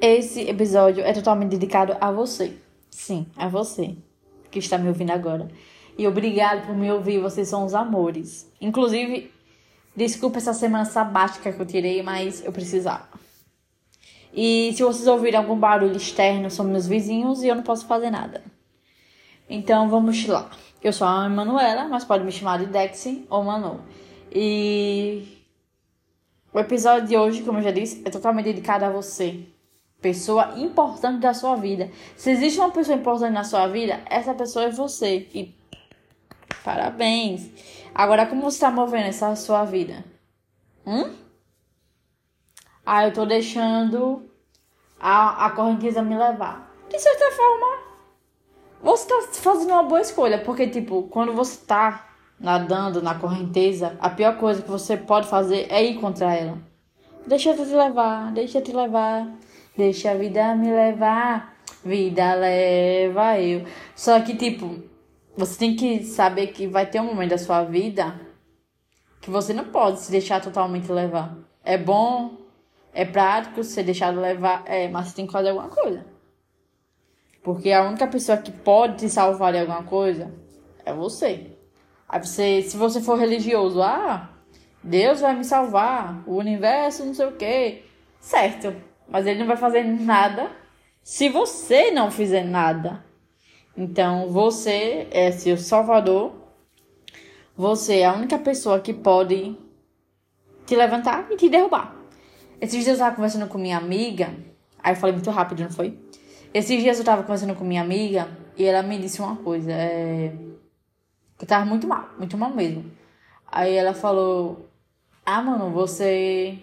Esse episódio é totalmente dedicado a você. Sim, a você que está me ouvindo agora. E obrigado por me ouvir, vocês são os amores. Inclusive, desculpa essa semana sabática que eu tirei, mas eu precisava. E se vocês ouvirem algum barulho externo, são meus vizinhos e eu não posso fazer nada. Então vamos lá. Eu sou a Emanuela, mas pode me chamar de Dexy ou Manu. E o episódio de hoje, como eu já disse, é totalmente dedicado a você. Pessoa importante da sua vida. Se existe uma pessoa importante na sua vida, essa pessoa é você. E parabéns. Agora, como você está movendo essa sua vida? Hum? Ah, eu tô deixando a, a correnteza me levar. De certa forma, você tá fazendo uma boa escolha. Porque, tipo, quando você tá nadando na correnteza, a pior coisa que você pode fazer é ir contra ela. Deixa eu te levar, deixa eu te levar. Deixa a vida me levar, vida leva eu. Só que, tipo, você tem que saber que vai ter um momento da sua vida que você não pode se deixar totalmente levar. É bom, é prático ser deixado levar, é, mas você tem que fazer alguma coisa. Porque a única pessoa que pode te salvar de alguma coisa é você. Aí você, se você for religioso, ah, Deus vai me salvar, o universo, não sei o quê. Certo. Mas ele não vai fazer nada se você não fizer nada. Então, você é seu salvador. Você é a única pessoa que pode te levantar e te derrubar. Esses dias eu tava conversando com minha amiga. Aí eu falei muito rápido, não foi? Esses dias eu tava conversando com minha amiga e ela me disse uma coisa. É... Eu tava muito mal, muito mal mesmo. Aí ela falou: Ah, mano, você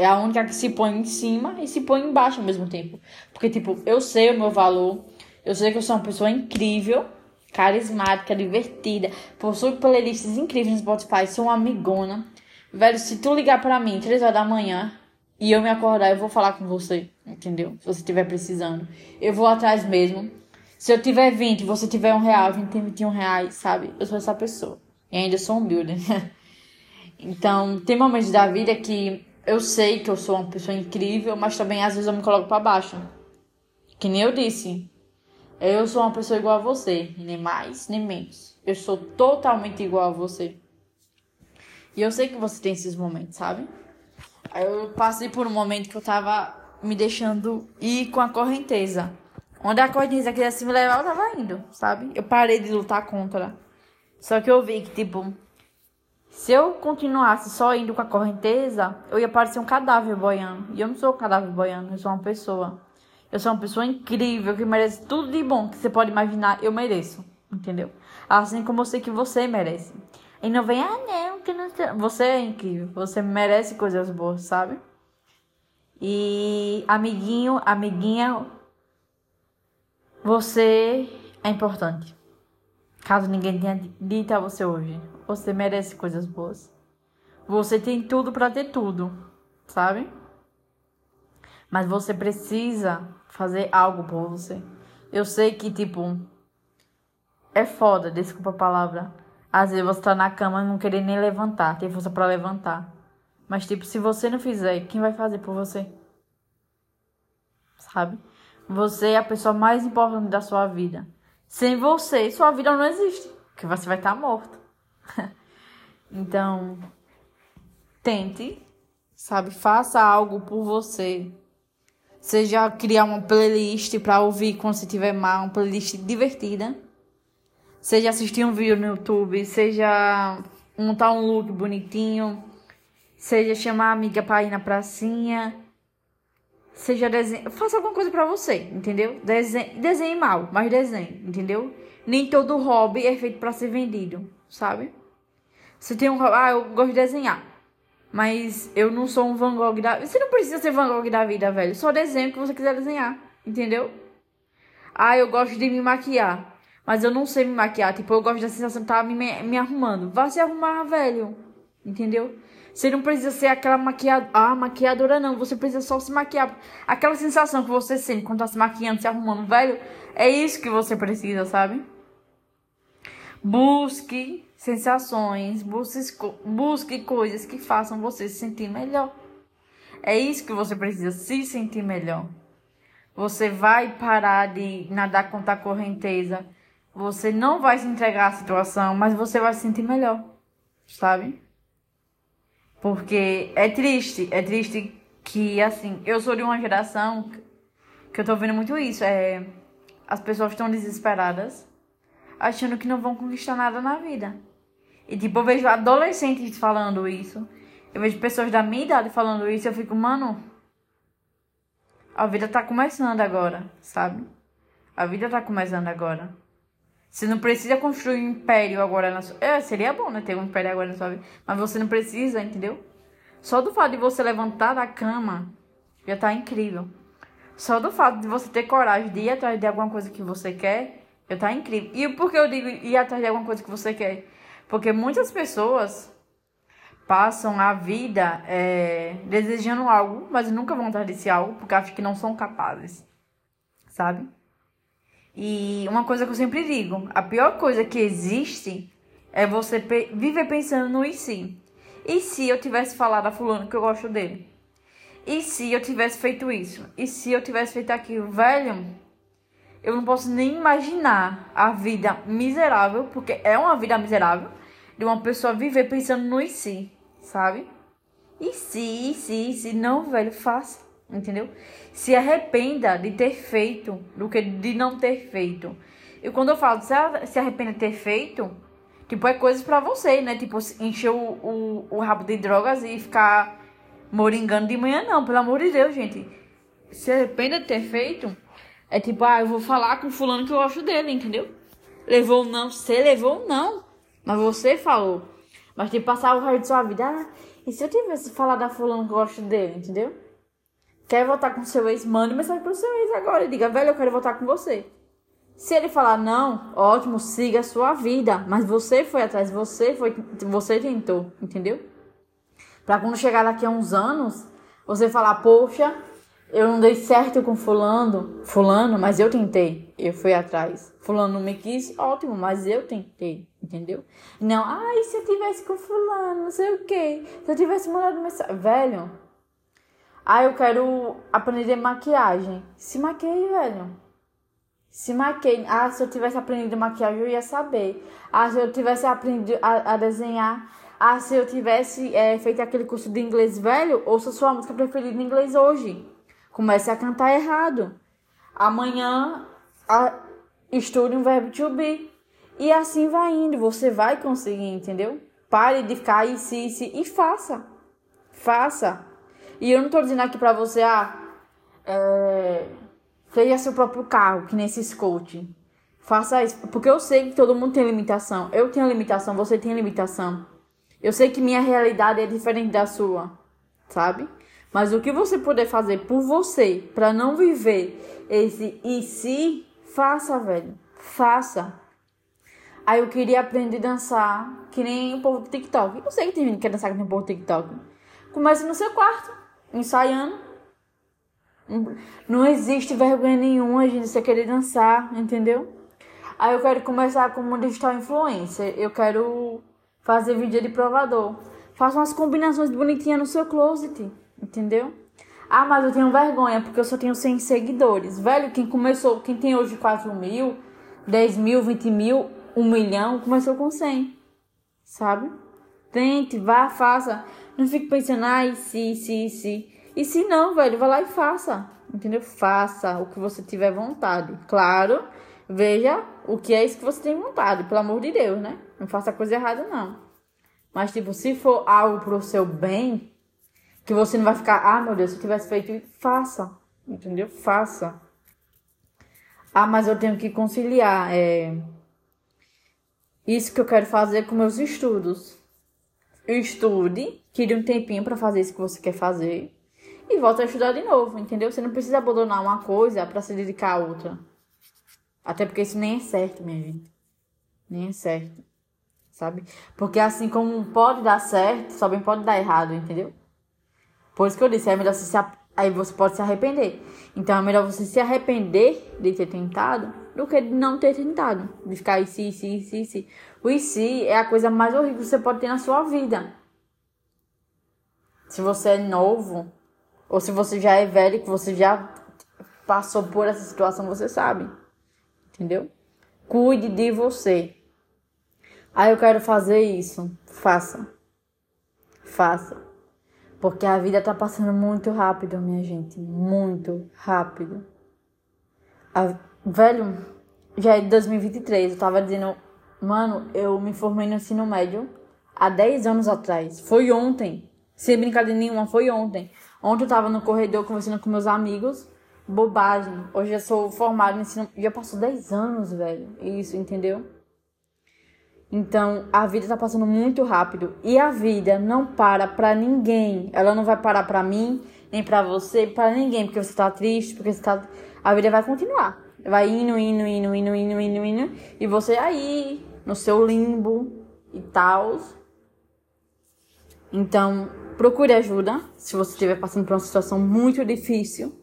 é a única que se põe em cima e se põe embaixo ao mesmo tempo. Porque, tipo, eu sei o meu valor, eu sei que eu sou uma pessoa incrível, carismática, divertida, possui playlists incríveis no Spotify, sou uma amigona. Velho, se tu ligar pra mim três horas da manhã e eu me acordar, eu vou falar com você, entendeu? Se você estiver precisando. Eu vou atrás mesmo. Se eu tiver 20 e você tiver um real, 20 tem 21 reais, sabe? Eu sou essa pessoa. E ainda sou humilde. então, tem momentos da vida que eu sei que eu sou uma pessoa incrível, mas também às vezes eu me coloco para baixo. Que nem eu disse. Eu sou uma pessoa igual a você, nem mais nem menos. Eu sou totalmente igual a você. E eu sei que você tem esses momentos, sabe? Aí eu passei por um momento que eu tava me deixando ir com a correnteza. Onde a correnteza quisesse me levar, eu tava indo, sabe? Eu parei de lutar contra. Só que eu vi que, tipo, se eu continuasse só indo com a correnteza, eu ia parecer um cadáver boiando. E eu não sou um cadáver boiando, eu sou uma pessoa. Eu sou uma pessoa incrível, que merece tudo de bom que você pode imaginar, eu mereço. Entendeu? Assim como eu sei que você merece. E não vem, ah, não, que não. Você é incrível, você merece coisas boas, sabe? E, amiguinho, amiguinha, você é importante. Caso ninguém tenha dito a você hoje. Você merece coisas boas. Você tem tudo para ter tudo, sabe? Mas você precisa fazer algo por você. Eu sei que, tipo, é foda, desculpa a palavra. Às vezes você tá na cama e não querer nem levantar, tem força para levantar. Mas, tipo, se você não fizer, quem vai fazer por você? Sabe? Você é a pessoa mais importante da sua vida. Sem você, sua vida não existe. Porque você vai estar tá morto. então, tente, sabe? Faça algo por você. Seja criar uma playlist para ouvir quando você estiver mal, uma playlist divertida. Seja assistir um vídeo no YouTube, seja montar um look bonitinho, seja chamar a amiga para ir na pracinha, seja desenho, faça alguma coisa para você, entendeu? Desenhe, desenhe mal, mas desenhe, entendeu? Nem todo hobby é feito para ser vendido, sabe? Você tem um. Ah, eu gosto de desenhar. Mas eu não sou um Van Gogh da. Você não precisa ser Van Gogh da vida, velho. Só desenho o que você quiser desenhar. Entendeu? Ah, eu gosto de me maquiar. Mas eu não sei me maquiar. Tipo, eu gosto da sensação de estar tá me, me arrumando. Vá se arrumar, velho. Entendeu? Você não precisa ser aquela maquiadora. Ah, maquiadora não. Você precisa só se maquiar. Aquela sensação que você sente quando tá se maquiando, se arrumando, velho. É isso que você precisa, sabe? Busque sensações, busque, busque coisas que façam você se sentir melhor. É isso que você precisa, se sentir melhor. Você vai parar de nadar contra a correnteza. Você não vai se entregar à situação, mas você vai se sentir melhor, sabe? Porque é triste, é triste que, assim, eu sou de uma geração que eu tô vendo muito isso. É, as pessoas estão desesperadas, achando que não vão conquistar nada na vida. E, tipo, eu vejo adolescentes falando isso. Eu vejo pessoas da minha idade falando isso. Eu fico, mano, a vida tá começando agora, sabe? A vida tá começando agora. Você não precisa construir um império agora na sua... É, seria bom, né? Ter um império agora na sua vida. Mas você não precisa, entendeu? Só do fato de você levantar da cama já tá incrível. Só do fato de você ter coragem de ir atrás de alguma coisa que você quer, já tá incrível. E por que eu digo ir atrás de alguma coisa que você quer? Porque muitas pessoas passam a vida é, desejando algo, mas nunca vão atrás desse algo, porque acham que não são capazes. Sabe? E uma coisa que eu sempre digo: a pior coisa que existe é você viver pensando no e se. E se eu tivesse falado a fulano que eu gosto dele? E se eu tivesse feito isso? E se eu tivesse feito aquilo? Velho, eu não posso nem imaginar a vida miserável, porque é uma vida miserável, de uma pessoa viver pensando no e se, sabe? E se, e se, e se, não, velho, faça, entendeu? Se arrependa de ter feito do que de não ter feito. E quando eu falo se arrependa de ter feito, Tipo, é coisas pra você, né? Tipo, encher o, o, o rabo de drogas e ficar moringando de manhã, não. Pelo amor de Deus, gente. Se arrependa de ter feito. É tipo, ah, eu vou falar com fulano que eu gosto dele, entendeu? Levou não, você levou não. Mas você falou. Mas tipo, passar o resto de sua vida. Ah, e se eu tivesse falado a fulano que eu gosto dele, entendeu? Quer voltar com seu ex? Mande mensagem pro seu ex agora e diga, velho, eu quero voltar com você. Se ele falar não, ótimo, siga a sua vida. Mas você foi atrás, você foi, você tentou, entendeu? Para quando chegar daqui a uns anos, você falar, poxa, eu não dei certo com fulano, fulano, mas eu tentei, eu fui atrás. Fulano não me quis, ótimo, mas eu tentei, entendeu? Não, ai, se eu tivesse com fulano, não sei o quê, se eu tivesse mandado mensagem, velho. Ah, eu quero aprender maquiagem. Se maqueie, velho. Se maquei. Ah, se eu tivesse aprendido maquiagem, eu ia saber. Ah, se eu tivesse aprendido a, a desenhar. Ah, se eu tivesse é, feito aquele curso de inglês velho, ouça sua música preferida em inglês hoje. Comece a cantar errado. Amanhã, a, estude um verbo to be. E assim vai indo. Você vai conseguir, entendeu? Pare de ficar e se, se e faça. Faça. E eu não tô dizendo aqui pra você, ah, é Seja seu próprio carro, que nem esse. Faça isso. Porque eu sei que todo mundo tem limitação. Eu tenho limitação, você tem limitação. Eu sei que minha realidade é diferente da sua, sabe? Mas o que você puder fazer por você, para não viver esse e se, faça, velho. Faça. Aí eu queria aprender a dançar que nem o povo do TikTok. Eu sei que tem gente que quer dançar que nem o povo do TikTok. Comece no seu quarto, ensaiando. Não existe vergonha nenhuma, gente, você querer dançar, entendeu? Aí eu quero começar como digital influencer. Eu quero fazer vídeo de provador. Faça umas combinações bonitinhas no seu closet, entendeu? Ah, mas eu tenho vergonha porque eu só tenho 100 seguidores. Velho, quem começou, quem tem hoje 4 mil, 10 mil, 20 mil, 1 milhão, começou com 100, sabe? Tente, vá, faça. Não fique pensando, ai, se, se, se. E se não, velho, vai lá e faça. Entendeu? Faça o que você tiver vontade. Claro, veja o que é isso que você tem vontade, pelo amor de Deus, né? Não faça coisa errada, não. Mas, tipo, se for algo pro seu bem, que você não vai ficar, ah, meu Deus, se eu tivesse feito, faça. Entendeu? Faça. Ah, mas eu tenho que conciliar. É... Isso que eu quero fazer com meus estudos. Estude, tire um tempinho para fazer isso que você quer fazer e volta a estudar de novo, entendeu? Você não precisa abandonar uma coisa para se dedicar a outra. Até porque isso nem é certo, minha gente. Nem é certo. Sabe? Porque assim como pode dar certo, também pode dar errado, entendeu? Por isso que eu disse, é melhor você se aí você pode se arrepender. Então é melhor você se arrepender de ter tentado do que de não ter tentado. De ficar aí, si, si, si, si. O e si é a coisa mais horrível que você pode ter na sua vida. Se você é novo, ou se você já é velho, que você já passou por essa situação, você sabe. Entendeu? Cuide de você. Ah, eu quero fazer isso. Faça. Faça. Porque a vida tá passando muito rápido, minha gente. Muito rápido. A... Velho, já é 2023. Eu tava dizendo, mano, eu me formei no ensino médio há 10 anos atrás. Foi ontem. Sem brincadeira nenhuma, foi ontem. Ontem eu tava no corredor conversando com meus amigos. Bobagem. Hoje eu sou formado no ensino. Já passou 10 anos, velho. Isso, entendeu? Então, a vida tá passando muito rápido. E a vida não para pra ninguém. Ela não vai parar pra mim, nem pra você, para ninguém. Porque você tá triste, porque você tá. A vida vai continuar. Vai indo, indo, indo, indo, indo, indo, indo. E você aí, no seu limbo e tal. Então, procure ajuda. Se você estiver passando por uma situação muito difícil,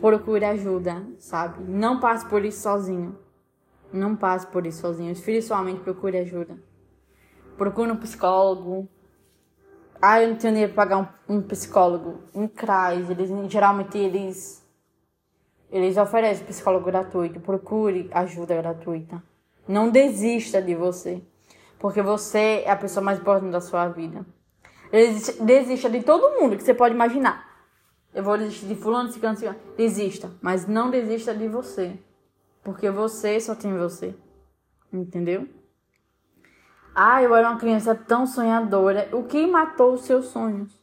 procure ajuda, sabe? Não passe por isso sozinho. Não passe por isso sozinho. Espiritualmente, procure ajuda. Procure um psicólogo. Ah, eu não tenho dinheiro para pagar um, um psicólogo. Um CRAS, eles, geralmente eles, eles oferecem psicólogo gratuito. Procure ajuda gratuita. Não desista de você. Porque você é a pessoa mais importante da sua vida. Desista de todo mundo que você pode imaginar. Eu vou desistir de fulano, ciclano, ciclano. Desista. Mas não desista de você. Porque você só tem você. Entendeu? Ah, eu era uma criança tão sonhadora. O que matou os seus sonhos?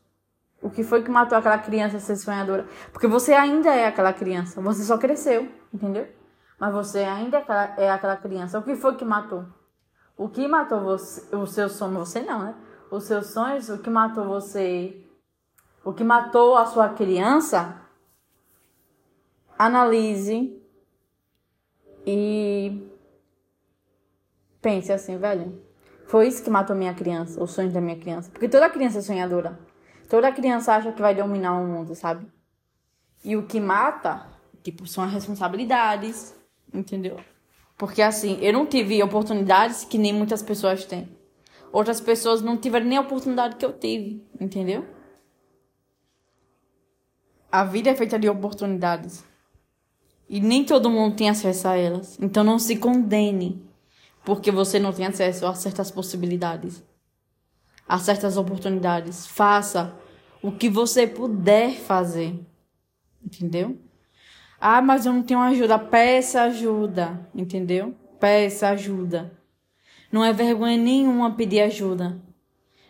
O que foi que matou aquela criança ser sonhadora? Porque você ainda é aquela criança. Você só cresceu, entendeu? Mas você ainda é aquela, é aquela criança. O que foi que matou? O que matou você, o seu sonho? Você não, né? Os seus sonhos, o que matou você? O que matou a sua criança? Analise e pense assim, velho. Foi isso que matou minha criança, os sonhos da minha criança. Porque toda criança é sonhadora. Toda criança acha que vai dominar o mundo, sabe? E o que mata, tipo, são as responsabilidades, entendeu? Porque assim, eu não tive oportunidades que nem muitas pessoas têm. Outras pessoas não tiveram nem a oportunidade que eu tive, entendeu? A vida é feita de oportunidades. E nem todo mundo tem acesso a elas. Então não se condene porque você não tem acesso a certas possibilidades, a certas oportunidades. Faça o que você puder fazer. Entendeu? Ah, mas eu não tenho ajuda. Peça ajuda. Entendeu? Peça ajuda. Não é vergonha nenhuma pedir ajuda.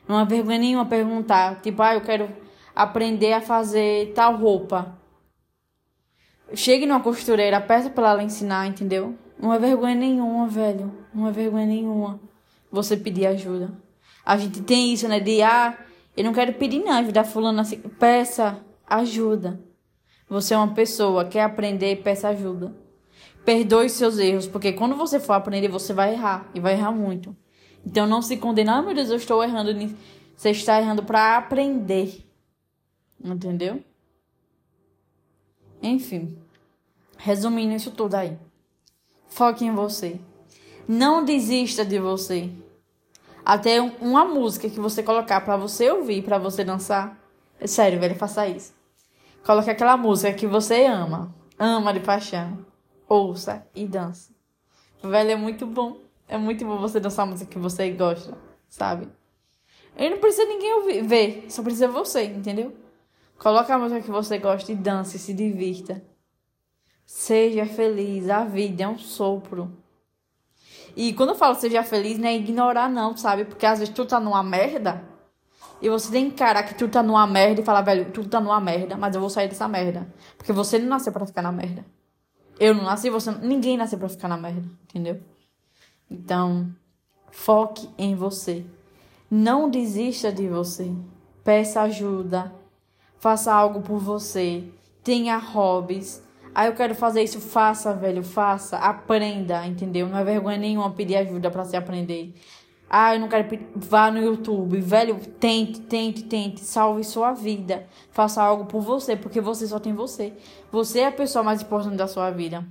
Não é vergonha nenhuma perguntar. Tipo, ah, eu quero aprender a fazer tal roupa. Chegue numa costureira, peça pra ela ensinar, entendeu? Não é vergonha nenhuma, velho. Não é vergonha nenhuma você pedir ajuda. A gente tem isso, né? De, ah, eu não quero pedir não, ajuda fulano assim. Peça ajuda. Você é uma pessoa, quer aprender, peça ajuda. Perdoe seus erros, porque quando você for aprender, você vai errar. E vai errar muito. Então não se condene, ah, meu Deus, eu estou errando. Você está errando para aprender. Entendeu? Enfim, resumindo isso tudo aí. Foque em você. Não desista de você. Até uma música que você colocar para você ouvir, para você dançar. É sério, velho, faça isso. Coloque aquela música que você ama. Ama de paixão. Ouça e dança. Velho, é muito bom. É muito bom você dançar música que você gosta, sabe? E não precisa ninguém ouvir, ver, só precisa você, entendeu? Coloque a música que você gosta e dance, se divirta. Seja feliz, a vida é um sopro. E quando eu falo seja feliz, não é ignorar não, sabe? Porque às vezes tu tá numa merda e você tem que encarar que tu tá numa merda e falar, velho, tu tá numa merda, mas eu vou sair dessa merda. Porque você não nasceu para ficar na merda. Eu não nasci, você ninguém nasceu para ficar na merda, entendeu? Então, foque em você. Não desista de você. Peça ajuda faça algo por você, tenha hobbies. Ah, eu quero fazer isso, faça, velho, faça, aprenda, entendeu? Não é vergonha nenhuma pedir ajuda para se aprender. Ah, eu não quero. Vá no YouTube, velho, tente, tente, tente, salve sua vida. Faça algo por você, porque você só tem você. Você é a pessoa mais importante da sua vida.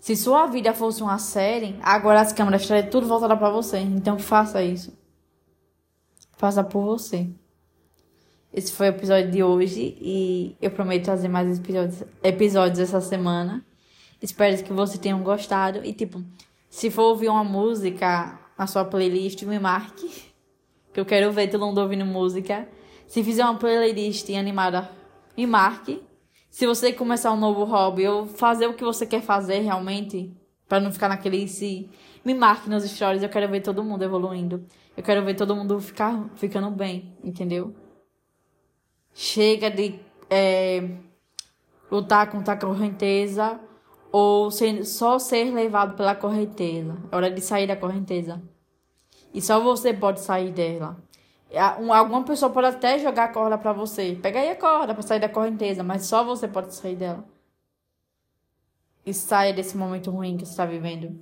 Se sua vida fosse uma série, agora as câmeras estariam tudo voltadas para você. Então faça isso. Faça por você. Esse foi o episódio de hoje e eu prometo trazer mais episódios, episódios essa semana. Espero que vocês tenham gostado. E, tipo, se for ouvir uma música na sua playlist, me marque. Que eu quero ver todo mundo ouvindo música. Se fizer uma playlist animada, me marque. Se você começar um novo hobby ou fazer o que você quer fazer realmente, para não ficar naquele si, me marque nos stories. Eu quero ver todo mundo evoluindo. Eu quero ver todo mundo ficar, ficando bem, entendeu? Chega de é, lutar contra a correnteza ou só ser levado pela correnteza. É hora de sair da correnteza. E só você pode sair dela. Alguma pessoa pode até jogar a corda para você. Pega aí a corda para sair da correnteza, mas só você pode sair dela. E saia desse momento ruim que você está vivendo.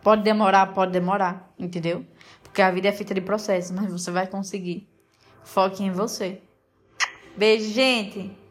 Pode demorar, pode demorar, entendeu? Porque a vida é feita de processos, mas você vai conseguir. Foque em você. Beijo, gente!